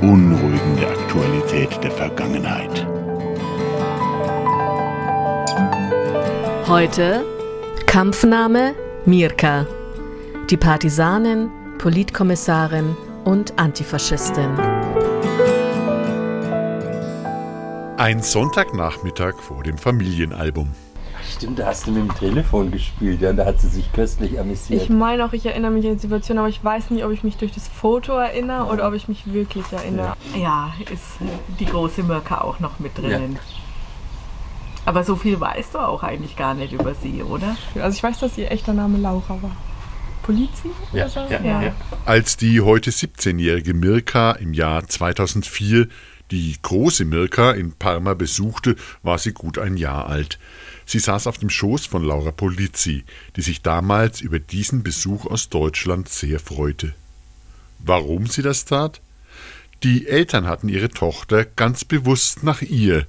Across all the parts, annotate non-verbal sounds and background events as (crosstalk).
Beunruhigende Aktualität der Vergangenheit. Heute Kampfname Mirka. Die Partisanin, Politkommissarin und Antifaschistin. Ein Sonntagnachmittag vor dem Familienalbum. Stimmt, da hast du mit dem Telefon gespielt, ja, und da hat sie sich köstlich amüsiert. Ich meine auch, ich erinnere mich an die Situation, aber ich weiß nicht, ob ich mich durch das Foto erinnere oder ob ich mich wirklich erinnere. Ja, ist die große Mirka auch noch mit drinnen. Ja. Aber so viel weißt du auch eigentlich gar nicht über sie, oder? Also ich weiß, dass ihr echter Name Laura war. Ja, so? ja, ja. ja. Als die heute 17-jährige Mirka im Jahr 2004 die große Mirka in Parma besuchte, war sie gut ein Jahr alt. Sie saß auf dem Schoß von Laura Polizzi, die sich damals über diesen Besuch aus Deutschland sehr freute. Warum sie das tat? Die Eltern hatten ihre Tochter ganz bewusst nach ihr,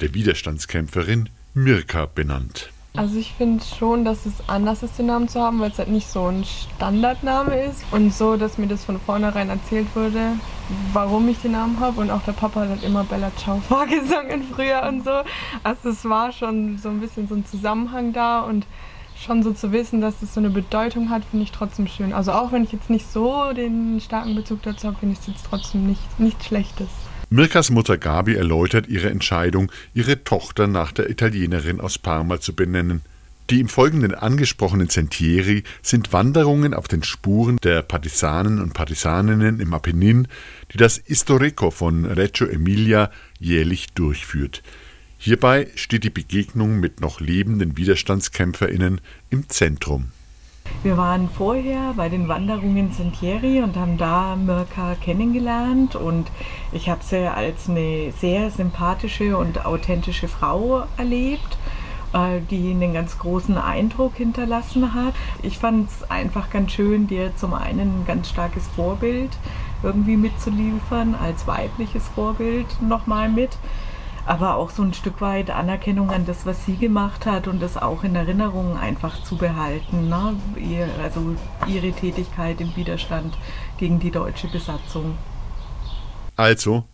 der Widerstandskämpferin Mirka, benannt. Also ich finde schon, dass es anders ist, den Namen zu haben, weil es halt nicht so ein Standardname ist und so, dass mir das von vornherein erzählt wurde, warum ich den Namen habe und auch der Papa hat halt immer Bella Ciao (laughs) vorgesungen früher und so. Also es war schon so ein bisschen so ein Zusammenhang da und schon so zu wissen, dass es so eine Bedeutung hat, finde ich trotzdem schön. Also auch wenn ich jetzt nicht so den starken Bezug dazu habe, finde ich es jetzt trotzdem nicht, nichts Schlechtes. Mirkas Mutter Gabi erläutert ihre Entscheidung, ihre Tochter nach der Italienerin aus Parma zu benennen. Die im Folgenden angesprochenen Sentieri sind Wanderungen auf den Spuren der Partisanen und Partisaninnen im Apennin, die das Historico von Reggio Emilia jährlich durchführt. Hierbei steht die Begegnung mit noch lebenden Widerstandskämpferinnen im Zentrum. Wir waren vorher bei den Wanderungen Sentieri und haben da Mirka kennengelernt und ich habe sie als eine sehr sympathische und authentische Frau erlebt, äh, die einen ganz großen Eindruck hinterlassen hat. Ich fand es einfach ganz schön, dir zum einen ein ganz starkes Vorbild irgendwie mitzuliefern, als weibliches Vorbild nochmal mit aber auch so ein Stück weit Anerkennung an das, was sie gemacht hat und das auch in Erinnerung einfach zu behalten. Ne? Ihr, also ihre Tätigkeit im Widerstand gegen die deutsche Besatzung. Also,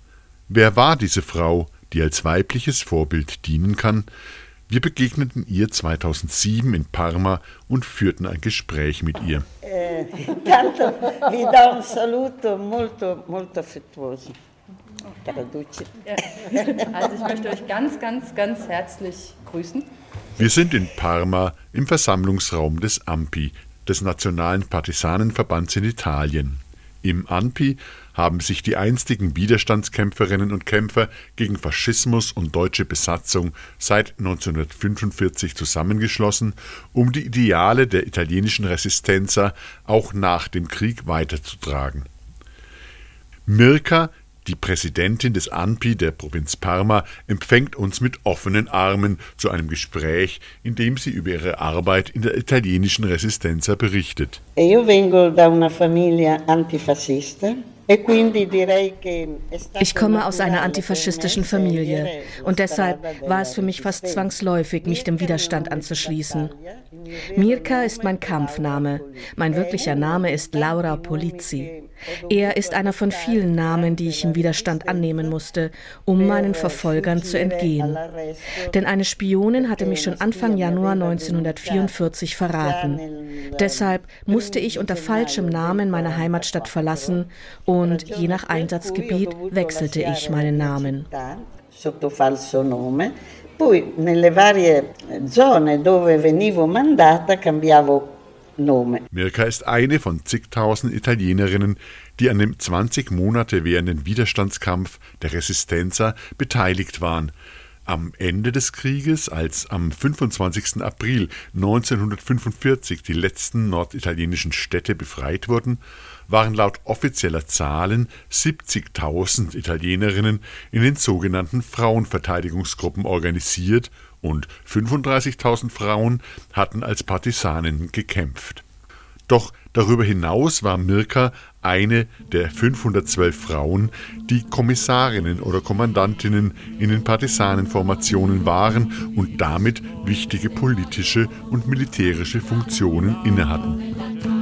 wer war diese Frau, die als weibliches Vorbild dienen kann? Wir begegneten ihr 2007 in Parma und führten ein Gespräch mit ihr. Eh, (laughs) tanto vi do un saluto molto, molto affettuoso. Also ich möchte euch ganz, ganz, ganz herzlich grüßen. Wir sind in Parma im Versammlungsraum des AMPI, des Nationalen Partisanenverbands in Italien. Im ANPI haben sich die einstigen Widerstandskämpferinnen und Kämpfer gegen Faschismus und deutsche Besatzung seit 1945 zusammengeschlossen, um die Ideale der italienischen Resistenza auch nach dem Krieg weiterzutragen. Mirka die Präsidentin des ANPI der Provinz Parma empfängt uns mit offenen Armen zu einem Gespräch, in dem sie über ihre Arbeit in der italienischen Resistenza berichtet. Io vengo da una famiglia antifascista. E ich komme aus einer antifaschistischen Familie und deshalb war es für mich fast zwangsläufig, mich dem Widerstand anzuschließen. Mirka ist mein Kampfname. Mein wirklicher Name ist Laura Polizzi. Er ist einer von vielen Namen, die ich im Widerstand annehmen musste, um meinen Verfolgern zu entgehen. Denn eine Spionin hatte mich schon Anfang Januar 1944 verraten. Deshalb musste ich unter falschem Namen meine Heimatstadt verlassen und je nach Einsatzgebiet wechselte ich meinen Namen. Sotto falso nome Poi nelle varie zone dove venivo mandata cambiavo nome. Mirka ist eine von zigtausend Italienerinnen, die an dem 20 Monate währenden Widerstandskampf der Resistenza beteiligt waren. Am Ende des Krieges, als am 25. April 1945 die letzten norditalienischen Städte befreit wurden, waren laut offizieller Zahlen 70.000 Italienerinnen in den sogenannten Frauenverteidigungsgruppen organisiert und 35.000 Frauen hatten als Partisanen gekämpft. Doch darüber hinaus war Mirka eine der 512 Frauen, die Kommissarinnen oder Kommandantinnen in den Partisanenformationen waren und damit wichtige politische und militärische Funktionen innehatten.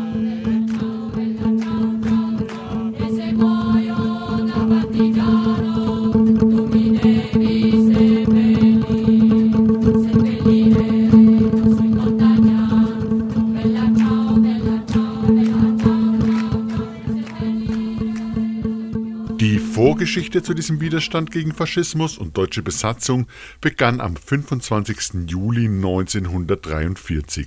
Vorgeschichte zu diesem Widerstand gegen Faschismus und deutsche Besatzung begann am 25. Juli 1943.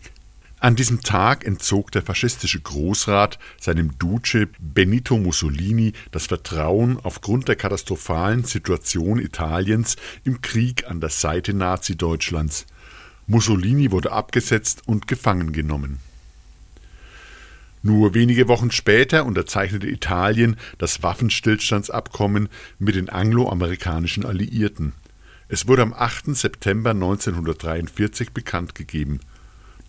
An diesem Tag entzog der faschistische Großrat seinem Duce Benito Mussolini das Vertrauen aufgrund der katastrophalen Situation Italiens im Krieg an der Seite Nazi-Deutschlands. Mussolini wurde abgesetzt und gefangen genommen. Nur wenige Wochen später unterzeichnete Italien das Waffenstillstandsabkommen mit den angloamerikanischen Alliierten. Es wurde am 8. September 1943 bekannt gegeben.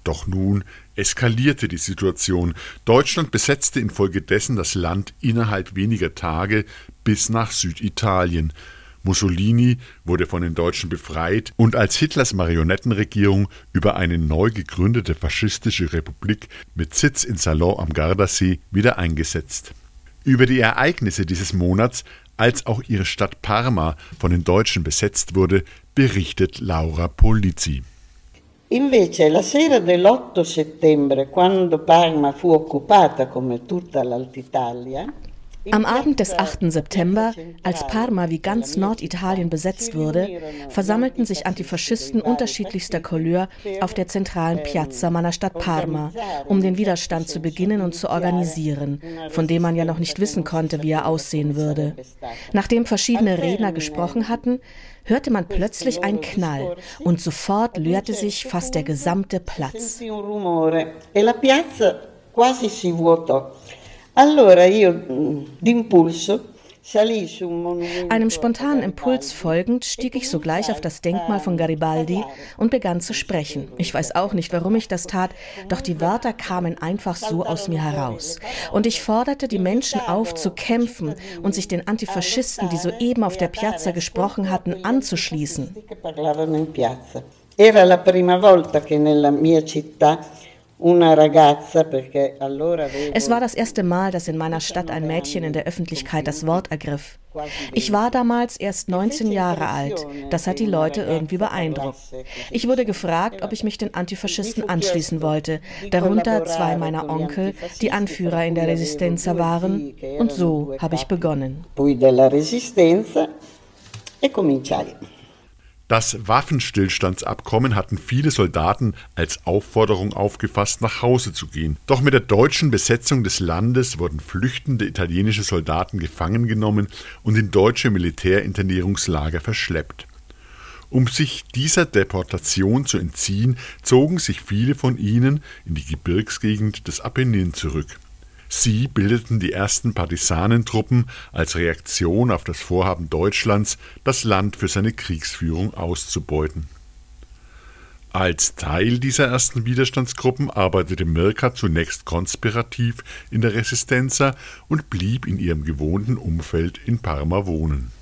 Doch nun eskalierte die Situation. Deutschland besetzte infolgedessen das Land innerhalb weniger Tage bis nach Süditalien. Mussolini wurde von den Deutschen befreit und als Hitlers Marionettenregierung über eine neu gegründete faschistische Republik mit Sitz in Salon am Gardasee wieder eingesetzt. Über die Ereignisse dieses Monats, als auch ihre Stadt Parma von den Deutschen besetzt wurde, berichtet Laura Polizzi. Invece la sera dell'8 settembre, quando Parma fu occupata come tutta l'Altitalia, am Abend des 8. September, als Parma wie ganz Norditalien besetzt wurde, versammelten sich Antifaschisten unterschiedlichster Couleur auf der zentralen Piazza meiner Stadt Parma, um den Widerstand zu beginnen und zu organisieren, von dem man ja noch nicht wissen konnte, wie er aussehen würde. Nachdem verschiedene Redner gesprochen hatten, hörte man plötzlich einen Knall und sofort leerte sich fast der gesamte Platz. Allora io mm, d'impulso einem spontanen Impuls folgend stieg ich sogleich auf das Denkmal von Garibaldi und begann zu sprechen. Ich weiß auch nicht, warum ich das tat, doch die Wörter kamen einfach so aus mir heraus. Und ich forderte die Menschen auf, zu kämpfen und sich den Antifaschisten, die soeben auf der Piazza gesprochen hatten, anzuschließen. Era la prima volta che nella mia città es war das erste Mal, dass in meiner Stadt ein Mädchen in der Öffentlichkeit das Wort ergriff. Ich war damals erst 19 Jahre alt. Das hat die Leute irgendwie beeindruckt. Ich wurde gefragt, ob ich mich den Antifaschisten anschließen wollte, darunter zwei meiner Onkel, die Anführer in der Resistenza waren. Und so habe ich begonnen. Das Waffenstillstandsabkommen hatten viele Soldaten als Aufforderung aufgefasst, nach Hause zu gehen. Doch mit der deutschen Besetzung des Landes wurden flüchtende italienische Soldaten gefangen genommen und in deutsche Militärinternierungslager verschleppt. Um sich dieser Deportation zu entziehen, zogen sich viele von ihnen in die Gebirgsgegend des Apennin zurück. Sie bildeten die ersten Partisanentruppen als Reaktion auf das Vorhaben Deutschlands, das Land für seine Kriegsführung auszubeuten. Als Teil dieser ersten Widerstandsgruppen arbeitete Mirka zunächst konspirativ in der Resistenza und blieb in ihrem gewohnten Umfeld in Parma wohnen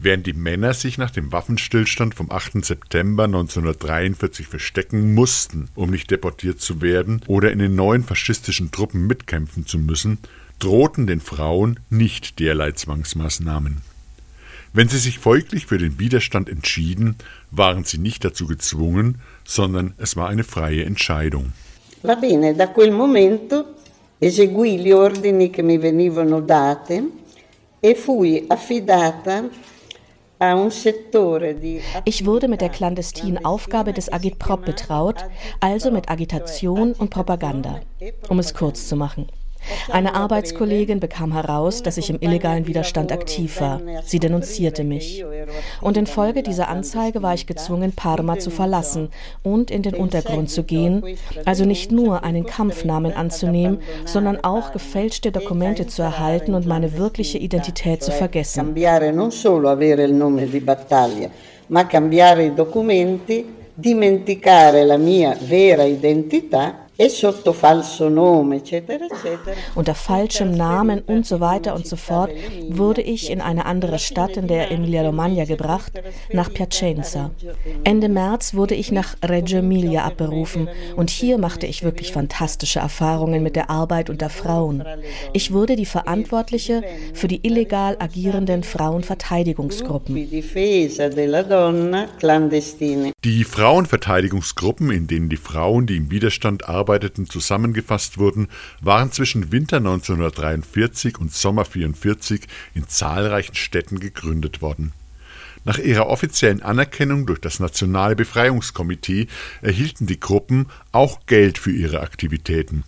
Während die Männer sich nach dem Waffenstillstand vom 8. September 1943 verstecken mussten, um nicht deportiert zu werden oder in den neuen faschistischen Truppen mitkämpfen zu müssen, drohten den Frauen nicht derlei Zwangsmaßnahmen. Wenn sie sich folglich für den Widerstand entschieden, waren sie nicht dazu gezwungen, sondern es war eine freie Entscheidung. Va bene, da quel momento eseguì gli ordini che mi venivano date e fui affidata ich wurde mit der clandestinen Aufgabe des Agitprop betraut, also mit Agitation und Propaganda. Um es kurz zu machen. Eine Arbeitskollegin bekam heraus, dass ich im illegalen Widerstand aktiv war. Sie denunzierte mich. Und infolge dieser Anzeige war ich gezwungen, Parma zu verlassen und in den Untergrund zu gehen, also nicht nur einen Kampfnamen anzunehmen, sondern auch gefälschte Dokumente zu erhalten und meine wirkliche Identität zu vergessen. ma cambiare i documenti, dimenticare la mia vera identità Unter falschem Namen und so weiter und so fort wurde ich in eine andere Stadt in der Emilia-Romagna gebracht, nach Piacenza. Ende März wurde ich nach Reggio Emilia abberufen und hier machte ich wirklich fantastische Erfahrungen mit der Arbeit unter Frauen. Ich wurde die Verantwortliche für die illegal agierenden Frauenverteidigungsgruppen. Die Frauenverteidigungsgruppen, in denen die Frauen, die im Widerstand arbeiten, Arbeiteten zusammengefasst wurden, waren zwischen Winter 1943 und Sommer 1944 in zahlreichen Städten gegründet worden. Nach ihrer offiziellen Anerkennung durch das Nationale Befreiungskomitee erhielten die Gruppen auch Geld für ihre Aktivitäten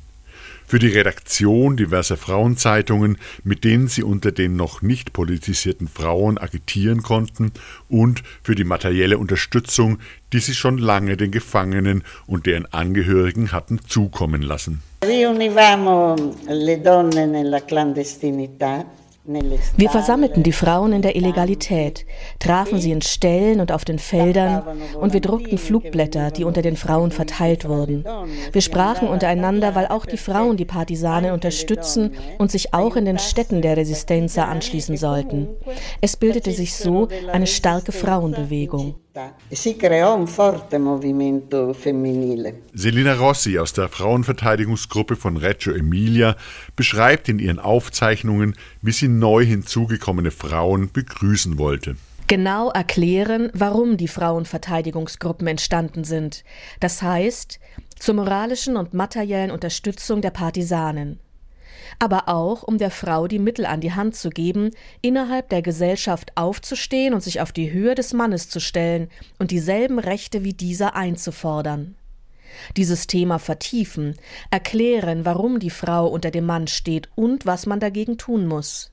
für die Redaktion diverser Frauenzeitungen, mit denen sie unter den noch nicht politisierten Frauen agitieren konnten, und für die materielle Unterstützung, die sie schon lange den Gefangenen und deren Angehörigen hatten zukommen lassen. Riunivamo le donne nella clandestinità wir versammelten die Frauen in der Illegalität, trafen sie in Ställen und auf den Feldern und wir druckten Flugblätter, die unter den Frauen verteilt wurden. Wir sprachen untereinander, weil auch die Frauen die Partisanen unterstützen und sich auch in den Städten der Resistenza anschließen sollten. Es bildete sich so eine starke Frauenbewegung. Si creò un forte movimento femminile. Selina Rossi aus der Frauenverteidigungsgruppe von Reggio Emilia beschreibt in ihren Aufzeichnungen, wie sie neu hinzugekommene Frauen begrüßen wollte. Genau erklären, warum die Frauenverteidigungsgruppen entstanden sind. Das heißt, zur moralischen und materiellen Unterstützung der Partisanen aber auch um der Frau die Mittel an die Hand zu geben, innerhalb der Gesellschaft aufzustehen und sich auf die Höhe des Mannes zu stellen und dieselben Rechte wie dieser einzufordern. Dieses Thema vertiefen, erklären, warum die Frau unter dem Mann steht und was man dagegen tun muss.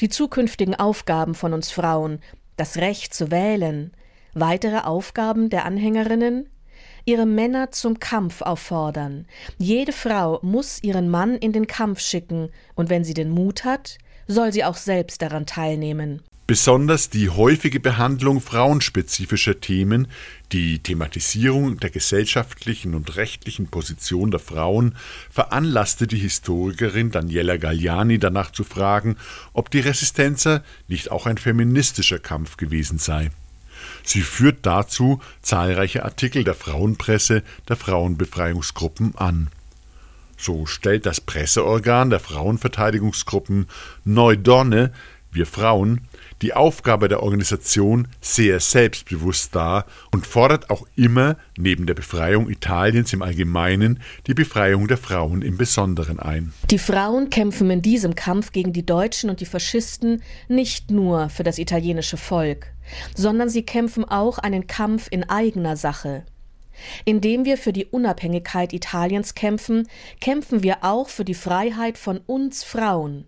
Die zukünftigen Aufgaben von uns Frauen, das Recht zu wählen, weitere Aufgaben der Anhängerinnen, ihre Männer zum Kampf auffordern. Jede Frau muss ihren Mann in den Kampf schicken, und wenn sie den Mut hat, soll sie auch selbst daran teilnehmen. Besonders die häufige Behandlung frauenspezifischer Themen, die Thematisierung der gesellschaftlichen und rechtlichen Position der Frauen veranlasste die Historikerin Daniela Galliani danach zu fragen, ob die Resistenza nicht auch ein feministischer Kampf gewesen sei. Sie führt dazu zahlreiche Artikel der Frauenpresse der Frauenbefreiungsgruppen an. So stellt das Presseorgan der Frauenverteidigungsgruppen Neudonne, wir Frauen, die Aufgabe der Organisation sehr selbstbewusst dar und fordert auch immer neben der Befreiung Italiens im Allgemeinen die Befreiung der Frauen im Besonderen ein. Die Frauen kämpfen in diesem Kampf gegen die Deutschen und die Faschisten nicht nur für das italienische Volk, sondern sie kämpfen auch einen Kampf in eigener Sache. Indem wir für die Unabhängigkeit Italiens kämpfen, kämpfen wir auch für die Freiheit von uns Frauen.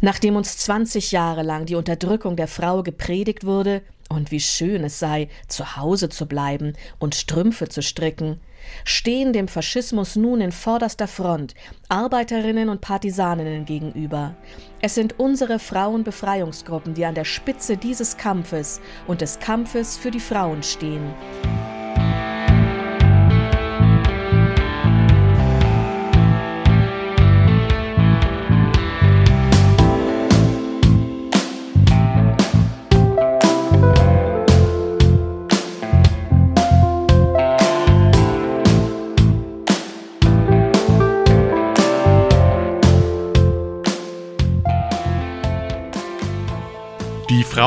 Nachdem uns 20 Jahre lang die Unterdrückung der Frau gepredigt wurde, und wie schön es sei, zu Hause zu bleiben und Strümpfe zu stricken, stehen dem Faschismus nun in vorderster Front Arbeiterinnen und Partisaninnen gegenüber. Es sind unsere Frauenbefreiungsgruppen, die an der Spitze dieses Kampfes und des Kampfes für die Frauen stehen.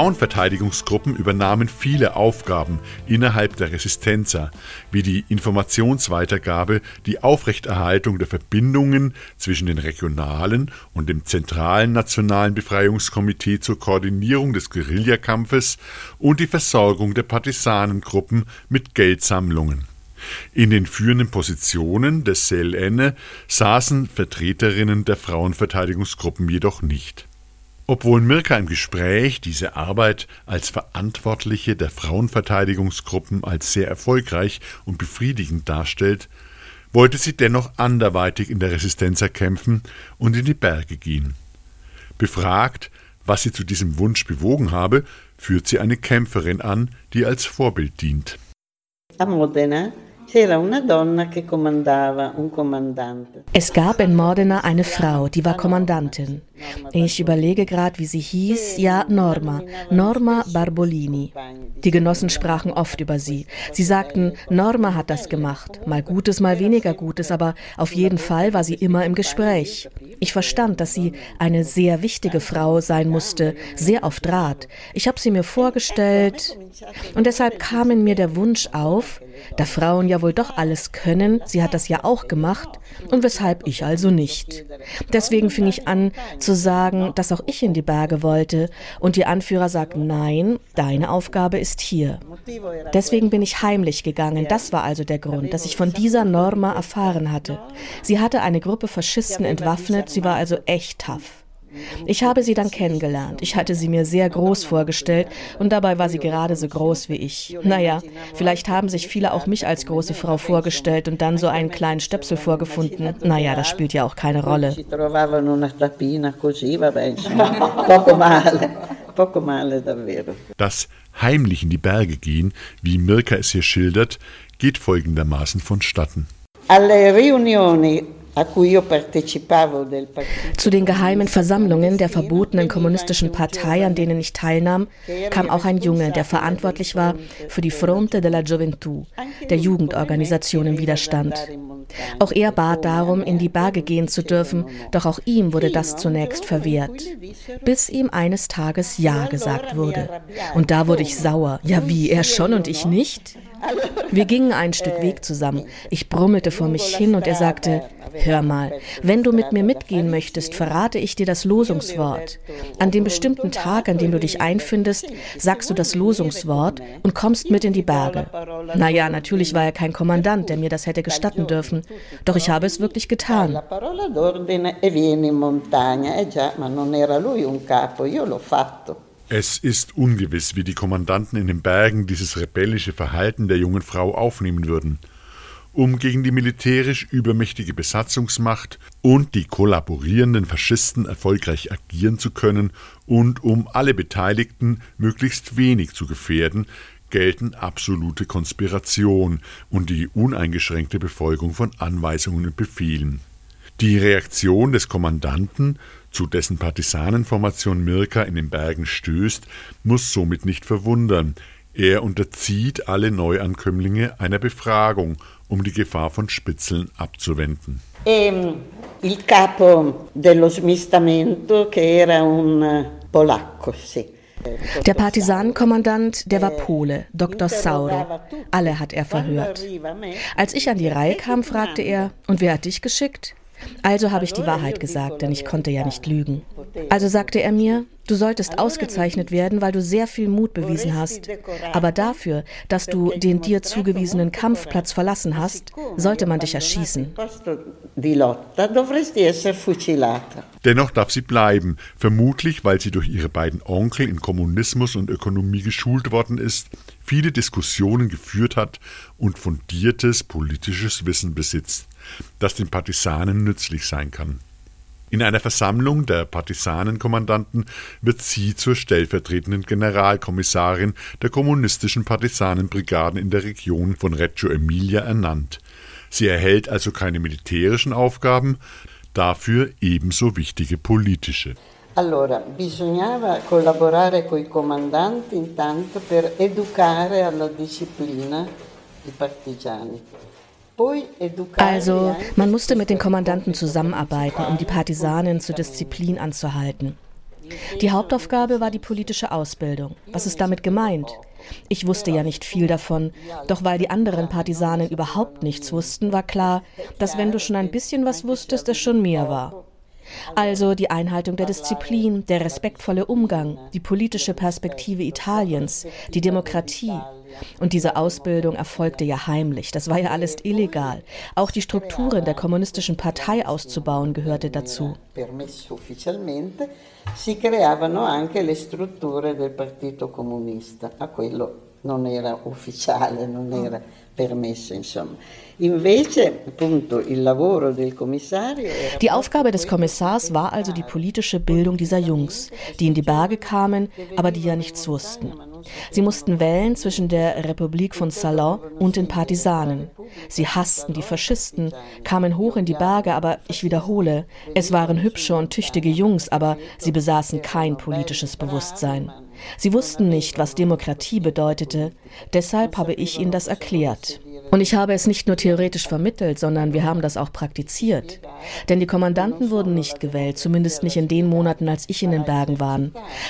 Frauenverteidigungsgruppen übernahmen viele Aufgaben innerhalb der Resistenza, wie die Informationsweitergabe, die Aufrechterhaltung der Verbindungen zwischen den regionalen und dem zentralen Nationalen Befreiungskomitee zur Koordinierung des Guerillakampfes und die Versorgung der Partisanengruppen mit Geldsammlungen. In den führenden Positionen des CLN saßen Vertreterinnen der Frauenverteidigungsgruppen jedoch nicht. Obwohl Mirka im Gespräch diese Arbeit als Verantwortliche der Frauenverteidigungsgruppen als sehr erfolgreich und befriedigend darstellt, wollte sie dennoch anderweitig in der Resistenz erkämpfen und in die Berge gehen. Befragt, was sie zu diesem Wunsch bewogen habe, führt sie eine Kämpferin an, die als Vorbild dient. Es gab in Modena eine Frau, die war Kommandantin. Ich überlege gerade, wie sie hieß. Ja, Norma. Norma Barbolini. Die Genossen sprachen oft über sie. Sie sagten, Norma hat das gemacht. Mal Gutes, mal weniger Gutes, aber auf jeden Fall war sie immer im Gespräch. Ich verstand, dass sie eine sehr wichtige Frau sein musste, sehr auf Draht. Ich habe sie mir vorgestellt und deshalb kam in mir der Wunsch auf, da Frauen ja wohl doch alles können, sie hat das ja auch gemacht, und weshalb ich also nicht. Deswegen fing ich an zu sagen, dass auch ich in die Berge wollte, und die Anführer sagten, nein, deine Aufgabe ist hier. Deswegen bin ich heimlich gegangen, das war also der Grund, dass ich von dieser Norma erfahren hatte. Sie hatte eine Gruppe Faschisten entwaffnet, sie war also echt tough. Ich habe sie dann kennengelernt. Ich hatte sie mir sehr groß vorgestellt und dabei war sie gerade so groß wie ich. Naja, vielleicht haben sich viele auch mich als große Frau vorgestellt und dann so einen kleinen Stöpsel vorgefunden. Naja, das spielt ja auch keine Rolle. Das heimlich in die Berge gehen, wie Mirka es hier schildert, geht folgendermaßen vonstatten. Alle riunioni zu den geheimen Versammlungen der verbotenen kommunistischen Partei, an denen ich teilnahm, kam auch ein Junge, der verantwortlich war für die Fronte della Gioventù, der Jugendorganisation im Widerstand. Auch er bat darum, in die Berge gehen zu dürfen, doch auch ihm wurde das zunächst verwehrt, bis ihm eines Tages Ja gesagt wurde. Und da wurde ich sauer. Ja, wie, er schon und ich nicht? Wir gingen ein Stück Weg zusammen. Ich brummelte vor mich hin und er sagte, hör mal, wenn du mit mir mitgehen möchtest, verrate ich dir das Losungswort. An dem bestimmten Tag, an dem du dich einfindest, sagst du das Losungswort und kommst mit in die Berge. Naja, natürlich war er kein Kommandant, der mir das hätte gestatten dürfen. Doch ich habe es wirklich getan. Es ist ungewiss, wie die Kommandanten in den Bergen dieses rebellische Verhalten der jungen Frau aufnehmen würden. Um gegen die militärisch übermächtige Besatzungsmacht und die kollaborierenden Faschisten erfolgreich agieren zu können und um alle Beteiligten möglichst wenig zu gefährden, gelten absolute Konspiration und die uneingeschränkte Befolgung von Anweisungen und Befehlen. Die Reaktion des Kommandanten zu dessen Partisanenformation Mirka in den Bergen stößt, muss somit nicht verwundern. Er unterzieht alle Neuankömmlinge einer Befragung, um die Gefahr von Spitzeln abzuwenden. E, il capo dello smistamento, che era un eh, polacco, sì. Der Partisanenkommandant, der war Pole, Dr. Sauro. Alle hat er verhört. Als ich an die Reihe kam, fragte er, und wer hat dich geschickt? Also habe ich die Wahrheit gesagt, denn ich konnte ja nicht lügen. Also sagte er mir, du solltest ausgezeichnet werden, weil du sehr viel Mut bewiesen hast. Aber dafür, dass du den dir zugewiesenen Kampfplatz verlassen hast, sollte man dich erschießen. Dennoch darf sie bleiben, vermutlich weil sie durch ihre beiden Onkel in Kommunismus und Ökonomie geschult worden ist, viele Diskussionen geführt hat und fundiertes politisches Wissen besitzt das den Partisanen nützlich sein kann. In einer Versammlung der Partisanenkommandanten wird sie zur stellvertretenden Generalkommissarin der kommunistischen Partisanenbrigaden in der Region von Reggio Emilia ernannt. Sie erhält also keine militärischen Aufgaben, dafür ebenso wichtige politische. Allora, bisognava collaborare coi comandanti intanto per educare alla disciplina i partigiani. Also, man musste mit den Kommandanten zusammenarbeiten, um die Partisanen zur Disziplin anzuhalten. Die Hauptaufgabe war die politische Ausbildung. Was ist damit gemeint? Ich wusste ja nicht viel davon, doch weil die anderen Partisanen überhaupt nichts wussten, war klar, dass wenn du schon ein bisschen was wusstest, es schon mehr war. Also die Einhaltung der Disziplin, der respektvolle Umgang, die politische Perspektive Italiens, die Demokratie. Und diese Ausbildung erfolgte ja heimlich. Das war ja alles illegal. Auch die Strukturen der kommunistischen Partei auszubauen gehörte dazu. Si creavano anche le strutture del Partito Comunista, a quello non era ufficiale, non era permesso, insomma. Die Aufgabe des Kommissars war also die politische Bildung dieser Jungs, die in die Berge kamen, aber die ja nichts wussten. Sie mussten wählen zwischen der Republik von Salon und den Partisanen. Sie hassten die Faschisten, kamen hoch in die Berge, aber ich wiederhole, es waren hübsche und tüchtige Jungs, aber sie besaßen kein politisches Bewusstsein. Sie wussten nicht, was Demokratie bedeutete, deshalb habe ich ihnen das erklärt. Und ich habe es nicht nur theoretisch vermittelt, sondern wir haben das auch praktiziert. Denn die Kommandanten wurden nicht gewählt, zumindest nicht in den Monaten, als ich in den Bergen war.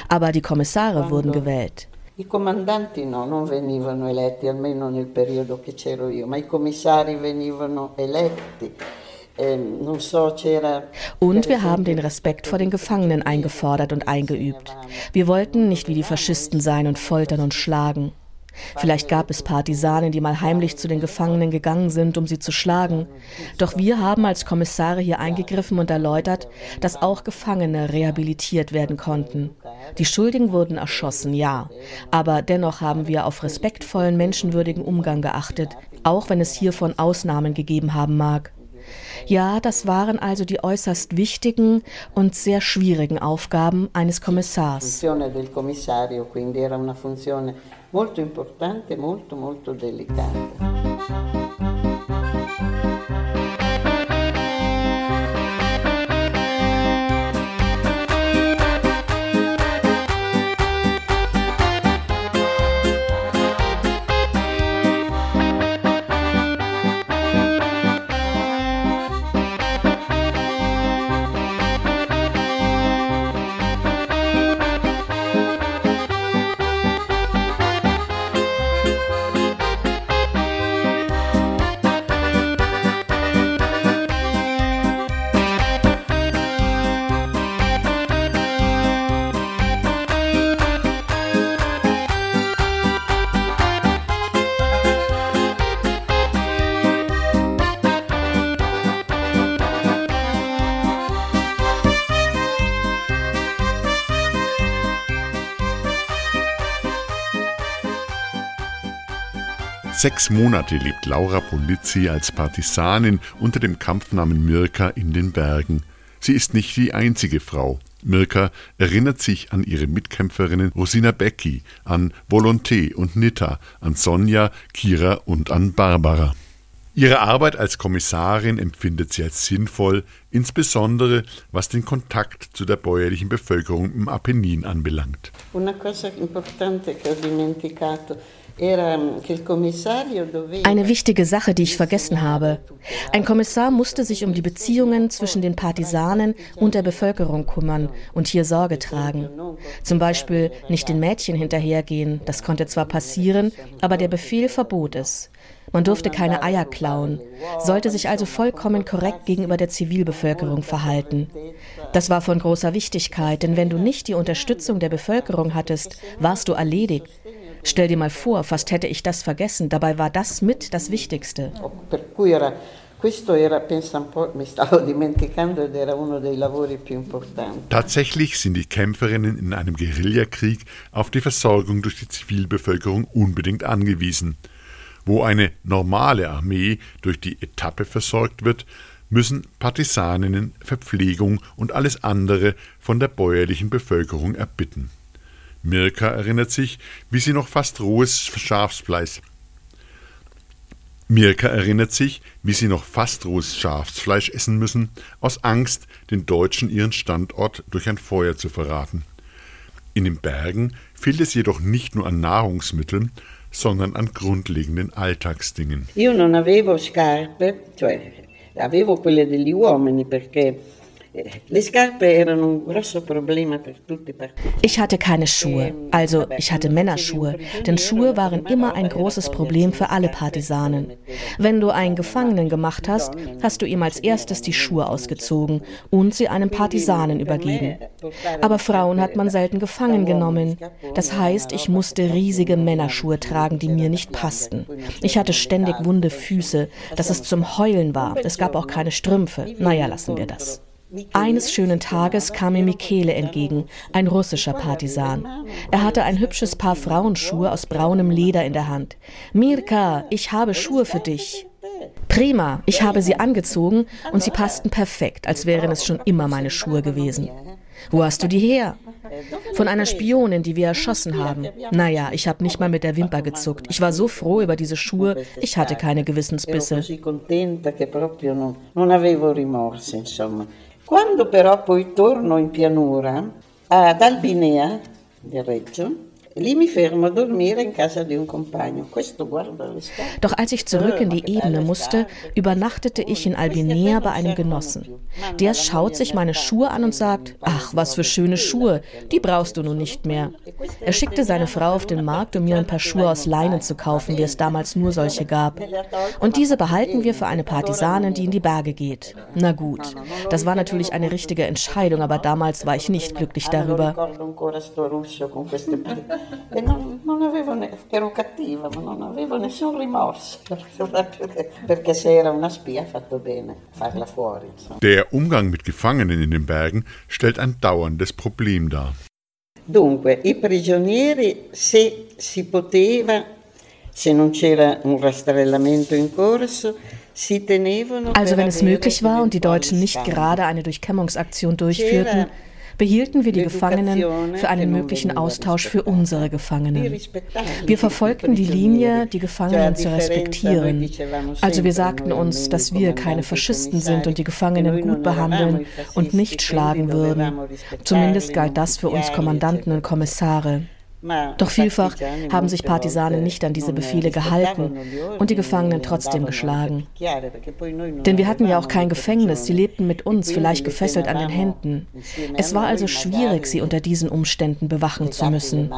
Aber die Kommissare wurden gewählt. I comandanti no, non venivano eletti, almeno nel periodo che c'ero io, ma i commissari venivano eletti. Ehm, und wir haben den Respekt vor den Gefangenen eingefordert und eingeübt. Wir wollten nicht wie die Faschisten sein und foltern und schlagen. Vielleicht gab es Partisanen, die mal heimlich zu den Gefangenen gegangen sind, um sie zu schlagen. Doch wir haben als Kommissare hier eingegriffen und erläutert, dass auch Gefangene rehabilitiert werden konnten. Die Schuldigen wurden erschossen, ja. Aber dennoch haben wir auf respektvollen, menschenwürdigen Umgang geachtet, auch wenn es hiervon Ausnahmen gegeben haben mag. Ja, das waren also die äußerst wichtigen und sehr schwierigen Aufgaben eines Kommissars molto importante, molto molto delicata. Sechs Monate lebt Laura Polizzi als Partisanin unter dem Kampfnamen Mirka in den Bergen. Sie ist nicht die einzige Frau. Mirka erinnert sich an ihre Mitkämpferinnen Rosina Becki, an Volonté und Nitta, an Sonja, Kira und an Barbara. Ihre Arbeit als Kommissarin empfindet sie als sinnvoll, insbesondere was den Kontakt zu der bäuerlichen Bevölkerung im Apennin anbelangt. Una cosa importante che ho dimenticato eine wichtige Sache, die ich vergessen habe. Ein Kommissar musste sich um die Beziehungen zwischen den Partisanen und der Bevölkerung kümmern und hier Sorge tragen. Zum Beispiel nicht den Mädchen hinterhergehen, das konnte zwar passieren, aber der Befehl verbot es. Man durfte keine Eier klauen, sollte sich also vollkommen korrekt gegenüber der Zivilbevölkerung verhalten. Das war von großer Wichtigkeit, denn wenn du nicht die Unterstützung der Bevölkerung hattest, warst du erledigt Stell dir mal vor, fast hätte ich das vergessen. Dabei war das mit das Wichtigste. (laughs) Tatsächlich sind die Kämpferinnen in einem Guerillakrieg auf die Versorgung durch die Zivilbevölkerung unbedingt angewiesen. Wo eine normale Armee durch die Etappe versorgt wird, müssen Partisaninnen Verpflegung und alles andere von der bäuerlichen Bevölkerung erbitten. Mirka erinnert sich, wie sie noch fast rohes Schafsfleisch Mirka erinnert sich, wie sie noch fast rohes Schafsfleisch essen müssen, aus Angst, den Deutschen ihren Standort durch ein Feuer zu verraten. In den Bergen fehlt es jedoch nicht nur an Nahrungsmitteln, sondern an grundlegenden Alltagsdingen. Io non avevo scarpe, cioè avevo quelle degli uomini perché Ich hatte keine Schuhe, also ich hatte Männerschuhe, denn Schuhe waren immer ein großes Problem für alle Partisanen. Wenn du einen Gefangenen gemacht hast, hast du ihm als erstes die Schuhe ausgezogen und sie einem Partisanen übergeben. Aber Frauen hat man selten gefangen genommen. Das heißt, ich musste riesige Männerschuhe tragen, die mir nicht passten. Ich hatte ständig wunde Füße, dass es zum Heulen war. Es gab auch keine Strümpfe. Naja, lassen wir das. Eines schönen Tages kam mir Michele entgegen, ein russischer Partisan. Er hatte ein hübsches Paar Frauenschuhe aus braunem Leder in der Hand. Mirka, ich habe Schuhe für dich. Prima, ich habe sie angezogen und sie passten perfekt, als wären es schon immer meine Schuhe gewesen. Wo hast du die her? Von einer Spionin, die wir erschossen haben. Naja, ich habe nicht mal mit der Wimper gezuckt. Ich war so froh über diese Schuhe, ich hatte keine Gewissensbisse. Quando però poi torno in pianura, ad Albinea di Reggio, Doch als ich zurück in die Ebene musste, übernachtete ich in Albinea bei einem Genossen. Der schaut sich meine Schuhe an und sagt, ach, was für schöne Schuhe, die brauchst du nun nicht mehr. Er schickte seine Frau auf den Markt, um mir ein paar Schuhe aus Leinen zu kaufen, wie es damals nur solche gab. Und diese behalten wir für eine Partisanin, die in die Berge geht. Na gut, das war natürlich eine richtige Entscheidung, aber damals war ich nicht glücklich darüber e non, non avevo ne- ero cattiva, ma non avevo nessun rimorso, (laughs) perché se era una spia ha fatto bene farla fuori. Insomma. Der Umgang mit Gefangenen in den Bergen stellt ein dauerndes Problem dar. Dunque, i prigionieri, se si poteva, se non c'era un rastrellamento in corso, also wenn es möglich war und die Deutschen nicht gerade eine Durchkämmungsaktion durchführten, behielten wir die Gefangenen für einen möglichen Austausch für unsere Gefangenen. Wir verfolgten die Linie, die Gefangenen zu respektieren. Also wir sagten uns, dass wir keine Faschisten sind und die Gefangenen gut behandeln und nicht schlagen würden. Zumindest galt das für uns Kommandanten und Kommissare. Doch vielfach haben sich Partisanen nicht an diese Befehle gehalten und die Gefangenen trotzdem geschlagen. Denn wir hatten ja auch kein Gefängnis, sie lebten mit uns, vielleicht gefesselt an den Händen. Es war also schwierig, sie unter diesen Umständen bewachen zu müssen.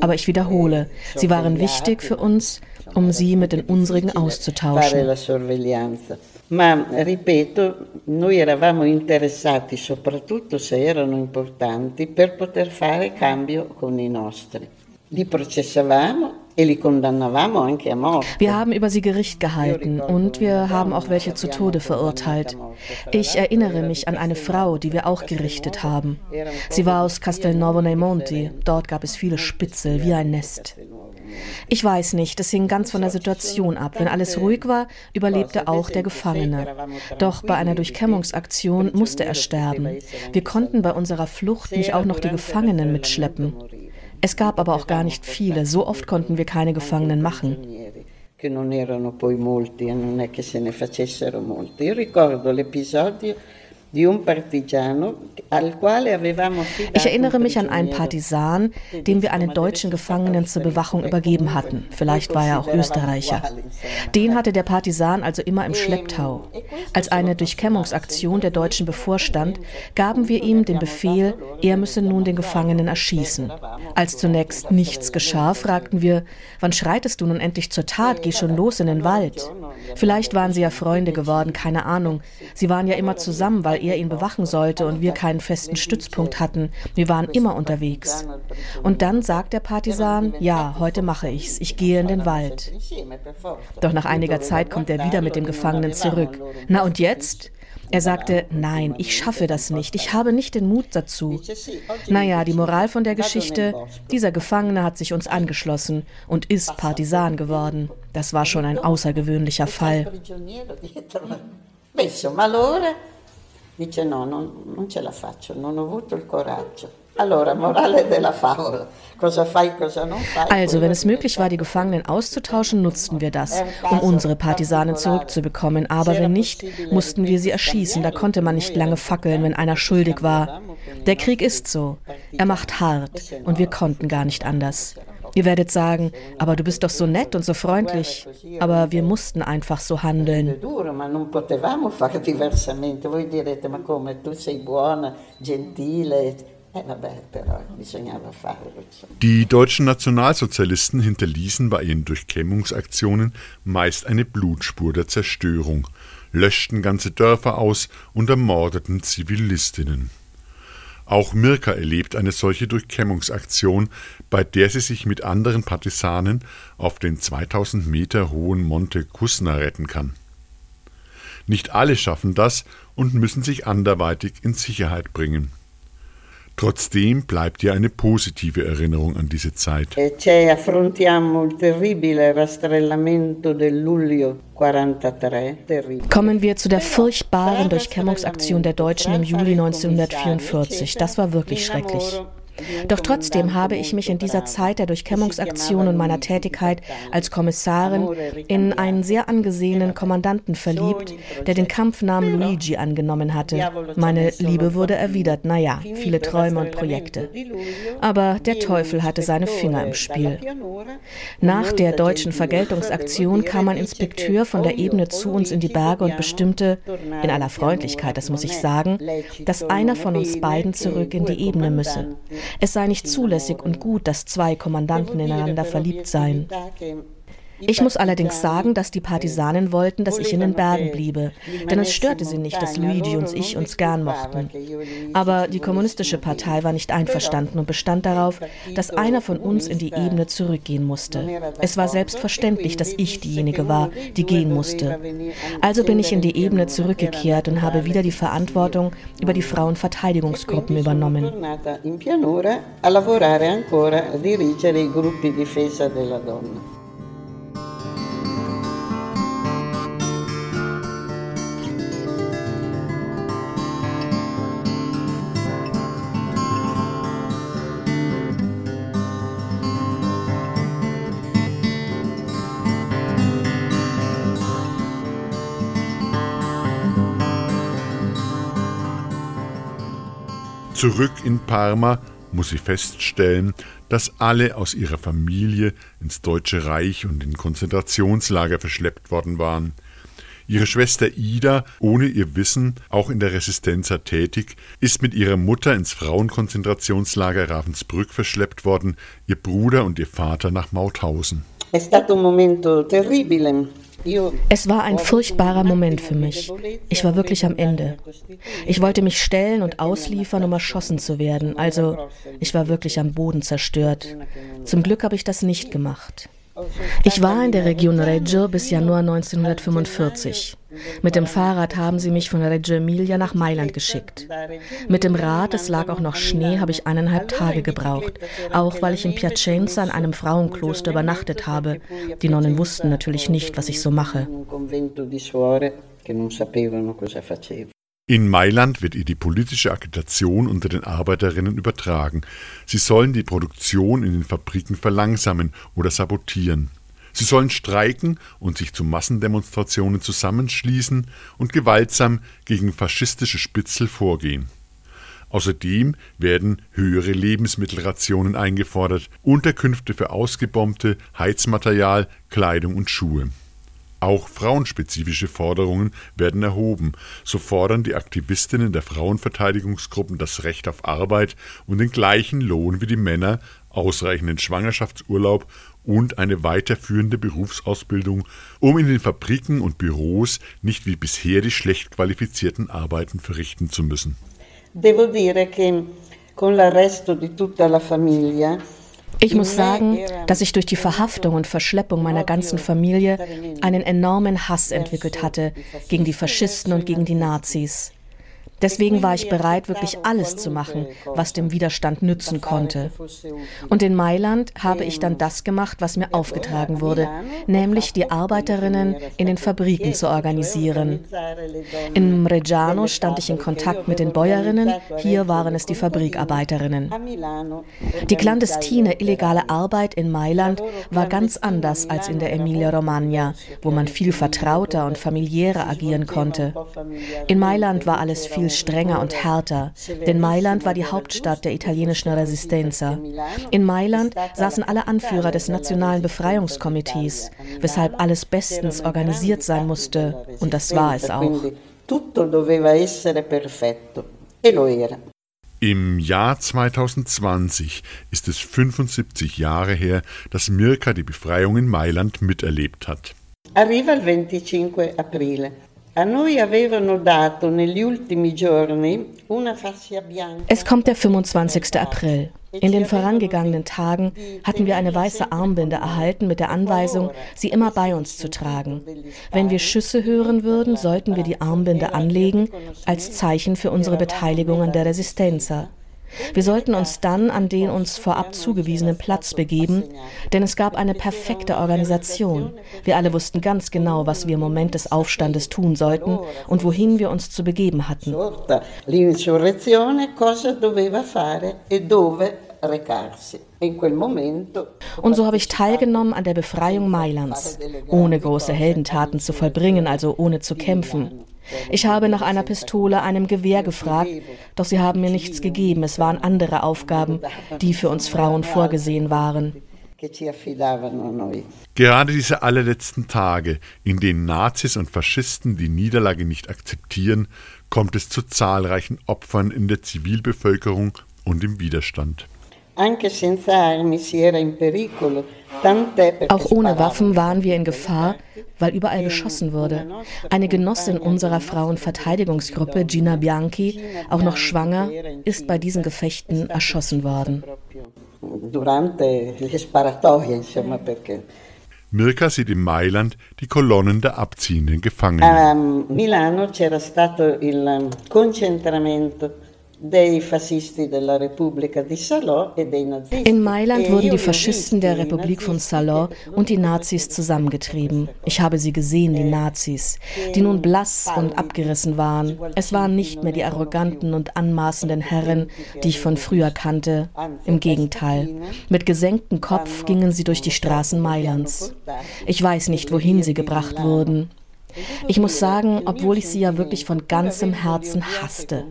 Aber ich wiederhole, sie waren wichtig für uns, um sie mit den unsrigen auszutauschen. Ma ripeto, noi eravamo interessati soprattutto se erano importanti per poter fare cambio con i nostri. Li processavamo e wir haben über sie Gericht gehalten und wir haben auch welche zu Tode verurteilt. Ich erinnere mich an eine Frau, die wir auch gerichtet haben. Sie war aus Castelnuovo nei Monti. Dort gab es viele Spitzel, wie ein Nest. Ich weiß nicht, es hing ganz von der Situation ab. Wenn alles ruhig war, überlebte auch der Gefangene. Doch bei einer Durchkämmungsaktion musste er sterben. Wir konnten bei unserer Flucht nicht auch noch die Gefangenen mitschleppen. Es gab aber auch gar nicht viele, so oft konnten wir keine Gefangenen machen. Che non erano poi molti e non è che se ne facessero molti. Io ricordo l'episodio ich erinnere mich an einen Partisan, dem wir einen deutschen Gefangenen zur Bewachung übergeben hatten. Vielleicht war er auch Österreicher. Den hatte der Partisan also immer im Schlepptau. Als eine Durchkämmungsaktion der Deutschen bevorstand, gaben wir ihm den Befehl, er müsse nun den Gefangenen erschießen. Als zunächst nichts geschah, fragten wir, wann schreitest du nun endlich zur Tat? Geh schon los in den Wald. Vielleicht waren sie ja Freunde geworden, keine Ahnung. Sie waren ja immer zusammen, weil er ihn bewachen sollte und wir keinen festen Stützpunkt hatten. Wir waren immer unterwegs. Und dann sagt der Partisan, ja, heute mache ich's, ich gehe in den Wald. Doch nach einiger Zeit kommt er wieder mit dem Gefangenen zurück. Na und jetzt? Er sagte, nein, ich schaffe das nicht, ich habe nicht den Mut dazu. Naja, die Moral von der Geschichte, dieser Gefangene hat sich uns angeschlossen und ist Partisan geworden. Das war schon ein außergewöhnlicher Fall. Dice no, non, non ce la faccio, non ho avuto il coraggio. Also, wenn es möglich war, die Gefangenen auszutauschen, nutzten wir das, um unsere Partisanen zurückzubekommen. Aber wenn nicht, mussten wir sie erschießen. Da konnte man nicht lange fackeln, wenn einer schuldig war. Der Krieg ist so. Er macht hart und wir konnten gar nicht anders. Ihr werdet sagen, aber du bist doch so nett und so freundlich. Aber wir mussten einfach so handeln. Die deutschen Nationalsozialisten hinterließen bei ihren Durchkämmungsaktionen meist eine Blutspur der Zerstörung, löschten ganze Dörfer aus und ermordeten Zivilistinnen. Auch Mirka erlebt eine solche Durchkämmungsaktion, bei der sie sich mit anderen Partisanen auf den 2000 Meter hohen Monte Kusna retten kann. Nicht alle schaffen das und müssen sich anderweitig in Sicherheit bringen. Trotzdem bleibt ihr eine positive Erinnerung an diese Zeit. E Kommen wir zu der furchtbaren Durchkämmungsaktion der Deutschen im Juli 1944. Das war wirklich schrecklich. Doch trotzdem habe ich mich in dieser Zeit der Durchkämmungsaktion und meiner Tätigkeit als Kommissarin in einen sehr angesehenen Kommandanten verliebt, der den Kampfnamen Luigi angenommen hatte. Meine Liebe wurde erwidert, naja, viele Träume und Projekte. Aber der Teufel hatte seine Finger im Spiel. Nach der deutschen Vergeltungsaktion kam ein Inspekteur von der Ebene zu uns in die Berge und bestimmte, in aller Freundlichkeit, das muss ich sagen, dass einer von uns beiden zurück in die Ebene müsse. Es sei nicht zulässig und gut, dass zwei Kommandanten ineinander verliebt seien. Ich muss allerdings sagen, dass die Partisanen wollten, dass ich in den Bergen bliebe, denn es störte sie nicht, dass Luigi und ich uns gern mochten. Aber die kommunistische Partei war nicht einverstanden und bestand darauf, dass einer von uns in die Ebene zurückgehen musste. Es war selbstverständlich, dass ich diejenige war, die gehen musste. Also bin ich in die Ebene zurückgekehrt und habe wieder die Verantwortung über die Frauenverteidigungsgruppen übernommen. a lavorare ancora a dirigere i gruppi difesa della donna. Zurück in Parma muss sie feststellen, dass alle aus ihrer Familie ins Deutsche Reich und in Konzentrationslager verschleppt worden waren. Ihre Schwester Ida, ohne ihr Wissen auch in der Resistenza tätig, ist mit ihrer Mutter ins Frauenkonzentrationslager Ravensbrück verschleppt worden, ihr Bruder und ihr Vater nach Mauthausen. È stato un momento terribile. Es war ein furchtbarer Moment für mich. Ich war wirklich am Ende. Ich wollte mich stellen und ausliefern, um erschossen zu werden. Also ich war wirklich am Boden zerstört. Zum Glück habe ich das nicht gemacht. Ich war in der Region Reggio bis Januar 1945. Mit dem Fahrrad haben sie mich von Reggio Emilia nach Mailand geschickt. Mit dem Rad, es lag auch noch Schnee, habe ich eineinhalb Tage gebraucht, auch weil ich in Piacenza in einem Frauenkloster übernachtet habe. Die Nonnen wussten natürlich nicht, was ich so mache. In Mailand wird ihr die politische Agitation unter den Arbeiterinnen übertragen. Sie sollen die Produktion in den Fabriken verlangsamen oder sabotieren. Sie sollen streiken und sich zu Massendemonstrationen zusammenschließen und gewaltsam gegen faschistische Spitzel vorgehen. Außerdem werden höhere Lebensmittelrationen eingefordert, Unterkünfte für Ausgebombte, Heizmaterial, Kleidung und Schuhe. Auch frauenspezifische Forderungen werden erhoben. So fordern die Aktivistinnen der Frauenverteidigungsgruppen das Recht auf Arbeit und den gleichen Lohn wie die Männer, ausreichenden Schwangerschaftsurlaub und eine weiterführende Berufsausbildung, um in den Fabriken und Büros nicht wie bisher die schlecht qualifizierten Arbeiten verrichten zu müssen. Devo dire che con l'arresto di tutta la famiglia ich muss sagen, dass ich durch die Verhaftung und Verschleppung meiner ganzen Familie einen enormen Hass entwickelt hatte gegen die Faschisten und gegen die Nazis. Deswegen war ich bereit, wirklich alles zu machen, was dem Widerstand nützen konnte. Und in Mailand habe ich dann das gemacht, was mir aufgetragen wurde, nämlich die Arbeiterinnen in den Fabriken zu organisieren. In Reggiano stand ich in Kontakt mit den Bäuerinnen, hier waren es die Fabrikarbeiterinnen. Die clandestine illegale Arbeit in Mailand war ganz anders als in der Emilia-Romagna, wo man viel vertrauter und familiärer agieren konnte. In Mailand war alles viel viel strenger und härter, denn Mailand war die Hauptstadt der italienischen Resistenza. In Mailand saßen alle Anführer des Nationalen Befreiungskomitees, weshalb alles bestens organisiert sein musste, und das war es auch. E. Im Jahr 2020 ist es 75 Jahre her, dass Mirka die Befreiung in Mailand miterlebt hat. Arriva il 25 aprile. Es kommt der 25. April. In den vorangegangenen Tagen hatten wir eine weiße Armbinde erhalten mit der Anweisung, sie immer bei uns zu tragen. Wenn wir Schüsse hören würden, sollten wir die Armbinde anlegen als Zeichen für unsere Beteiligung an der Resistenza. Wir sollten uns dann an den uns vorab zugewiesenen Platz begeben, denn es gab eine perfekte Organisation. Wir alle wussten ganz genau, was wir im Moment des Aufstandes tun sollten und wohin wir uns zu begeben hatten. E und so habe ich teilgenommen an der Befreiung Mailands, ohne große Heldentaten zu vollbringen, also ohne zu kämpfen. Ich habe nach einer Pistole, einem Gewehr gefragt, doch sie haben mir nichts gegeben. Es waren andere Aufgaben, die für uns Frauen vorgesehen waren. Gerade diese allerletzten Tage, in denen Nazis und Faschisten die Niederlage nicht akzeptieren, kommt es zu zahlreichen Opfern in der Zivilbevölkerung und im Widerstand. Auch ohne Waffen waren wir in Gefahr, weil überall geschossen wurde. Eine Genossin unserer Frauenverteidigungsgruppe, Gina Bianchi, auch noch schwanger, ist bei diesen Gefechten erschossen worden. Mirka sieht in Mailand die Kolonnen der abziehenden Gefangenen. A Milano c'era stato il concentramento In Mailand e wurden die Faschisten der Republik von Salò und die Nazis zusammengetrieben. Ich habe sie gesehen, die Nazis, die nun blass und abgerissen waren. Es waren nicht mehr die arroganten und anmaßenden Herren, die ich von früher kannte. Im Gegenteil, mit gesenktem Kopf gingen sie durch die Straßen Mailands. Ich weiß nicht, wohin sie gebracht wurden. Ich muss sagen, obwohl ich sie ja wirklich von ganzem Herzen hasste.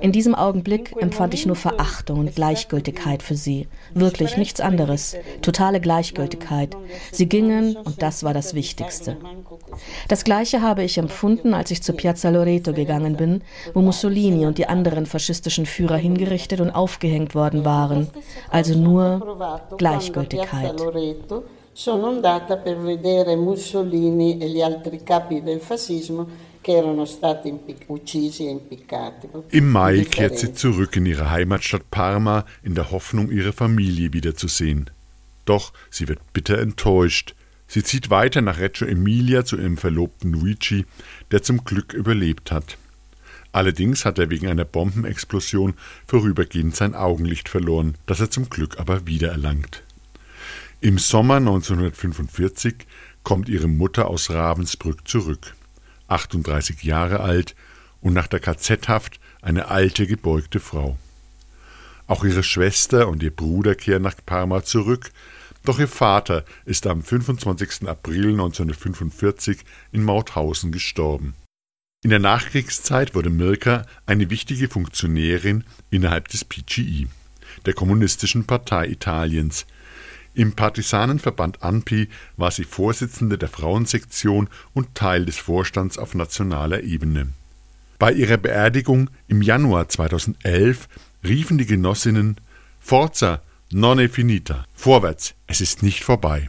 In diesem Augenblick empfand ich nur Verachtung und Gleichgültigkeit für sie. Wirklich nichts anderes. Totale Gleichgültigkeit. Sie gingen und das war das Wichtigste. Das Gleiche habe ich empfunden, als ich zu Piazza Loreto gegangen bin, wo Mussolini und die anderen faschistischen Führer hingerichtet und aufgehängt worden waren. Also nur Gleichgültigkeit sono andata per vedere Mussolini e gli altri capi del fascismo e Im Mai kehrt sie zurück in ihre Heimatstadt Parma in der Hoffnung, ihre Familie wiederzusehen. Doch sie wird bitter enttäuscht. Sie zieht weiter nach Reggio Emilia zu ihrem Verlobten Luigi, der zum Glück überlebt hat. Allerdings hat er wegen einer Bombenexplosion vorübergehend sein Augenlicht verloren, das er zum Glück aber wiedererlangt. Im Sommer 1945 kommt ihre Mutter aus Ravensbrück zurück, 38 Jahre alt und nach der KZ-Haft eine alte, gebeugte Frau. Auch ihre Schwester und ihr Bruder kehren nach Parma zurück, doch ihr Vater ist am 25. April 1945 in Mauthausen gestorben. In der Nachkriegszeit wurde Mirka eine wichtige Funktionärin innerhalb des PGI, der Kommunistischen Partei Italiens, im Partisanenverband ANPI war sie Vorsitzende der Frauensektion und Teil des Vorstands auf nationaler Ebene. Bei ihrer Beerdigung im Januar 2011 riefen die Genossinnen Forza, non è finita, vorwärts, es ist nicht vorbei.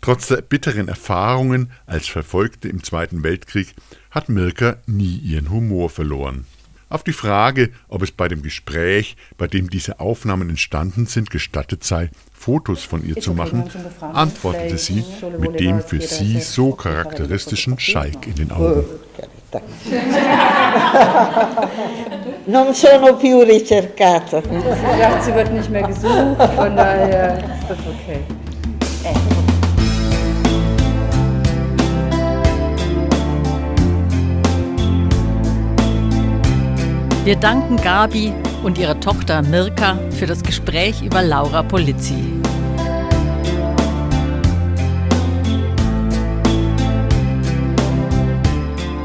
Trotz der bitteren Erfahrungen als Verfolgte im Zweiten Weltkrieg hat Mirka nie ihren Humor verloren. Auf die Frage, ob es bei dem Gespräch, bei dem diese Aufnahmen entstanden sind, gestattet sei, Fotos von ihr zu machen, antwortete sie mit dem für sie so charakteristischen Schalk in den Augen. (laughs) Non sono più ricercata. Sie sagt, sie wird nicht mehr gesucht, von daher ist das okay. Wir danken Gabi und ihrer Tochter Mirka für das Gespräch über Laura Polizzi.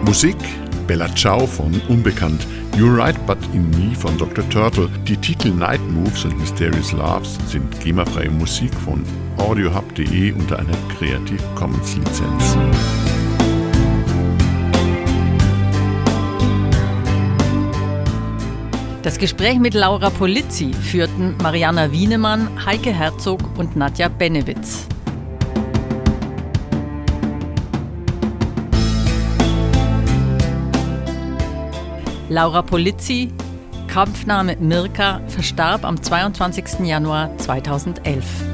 Musik Bella Ciao von Unbekannt, You're Right But In Me von Dr. Turtle. Die Titel Night Moves und Mysterious Loves sind GEMA-freie Musik von audiohub.de unter einer Creative Commons Lizenz. Das Gespräch mit Laura Polizzi führten Mariana Wienemann, Heike Herzog und Nadja Benewitz. Laura Polizzi, Kampfname Mirka, verstarb am 22. Januar 2011.